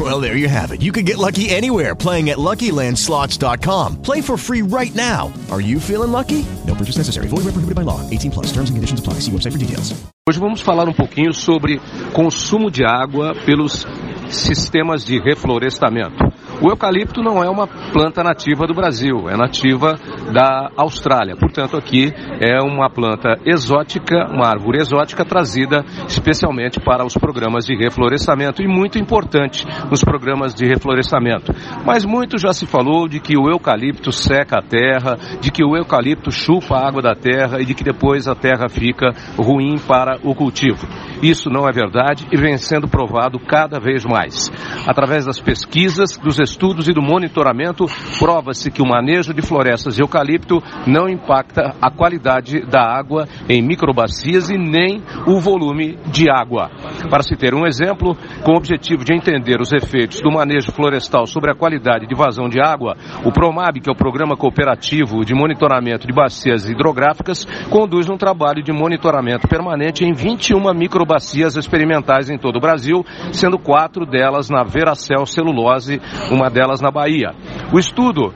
Well, there you have it. You can get lucky anywhere playing at LuckyLandSlots.com. Play for free right now. Are you feeling lucky? No purchase necessary. Void where prohibited by law. 18 plus. Terms and conditions apply. See website for details. Hoje vamos falar um pouquinho sobre consumo de água pelos sistemas de reflorestamento. O eucalipto não é uma planta nativa do Brasil, é nativa da Austrália. Portanto, aqui é uma planta exótica, uma árvore exótica trazida especialmente para os programas de reflorestamento e muito importante nos programas de reflorestamento. Mas muito já se falou de que o eucalipto seca a terra, de que o eucalipto chupa a água da terra e de que depois a terra fica ruim para o cultivo. Isso não é verdade e vem sendo provado cada vez mais. Através das pesquisas, dos estudos e do monitoramento, prova-se que o manejo de florestas de eucalipto não impacta a qualidade da água em microbacias e nem o volume de água. Para se ter um exemplo, com o objetivo de entender os efeitos do manejo florestal sobre a qualidade de vazão de água, o PROMAB, que é o Programa Cooperativo de Monitoramento de Bacias Hidrográficas, conduz um trabalho de monitoramento permanente em 21 microbacias experimentais em todo o Brasil, sendo quatro delas na Veracel Celulose, uma delas na Bahia. O estudo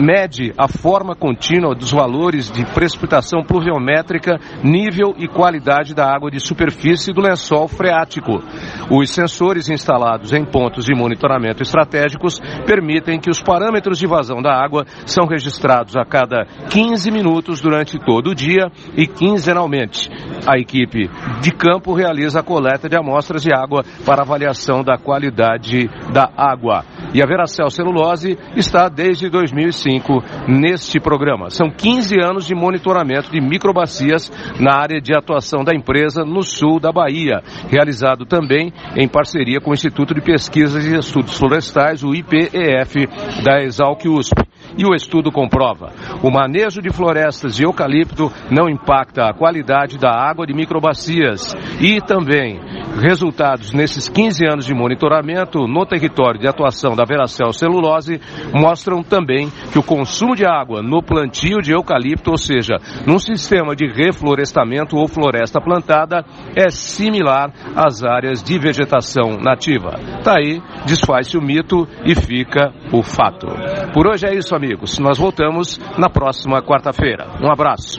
mede a forma contínua dos valores de precipitação pluviométrica, nível e qualidade da água de superfície do lençol freático. Os sensores instalados em pontos de monitoramento estratégicos permitem que os parâmetros de vazão da água são registrados a cada 15 minutos durante todo o dia e quinzenalmente. A equipe de campo realiza a coleta de amostras de água para avaliação da qualidade da água. E a Veracel Celulose está desde 2005 neste programa. São 15 anos de monitoramento de microbacias na área de atuação da empresa no sul da Bahia, realizado também em parceria com o Instituto de Pesquisas e Estudos Florestais, o IPEF, da Exalc USP. E o estudo comprova: o manejo de florestas de eucalipto não impacta a qualidade da água de microbacias. E também, resultados nesses 15 anos de monitoramento no território de atuação da Veracel Celulose mostram também que o consumo de água no plantio de eucalipto, ou seja, num sistema de reflorestamento ou floresta plantada, é similar às áreas de vegetação nativa. Tá aí, desfaz-se o mito e fica o fato. Por hoje é isso, amigos. Nós voltamos na próxima quarta-feira. Um abraço.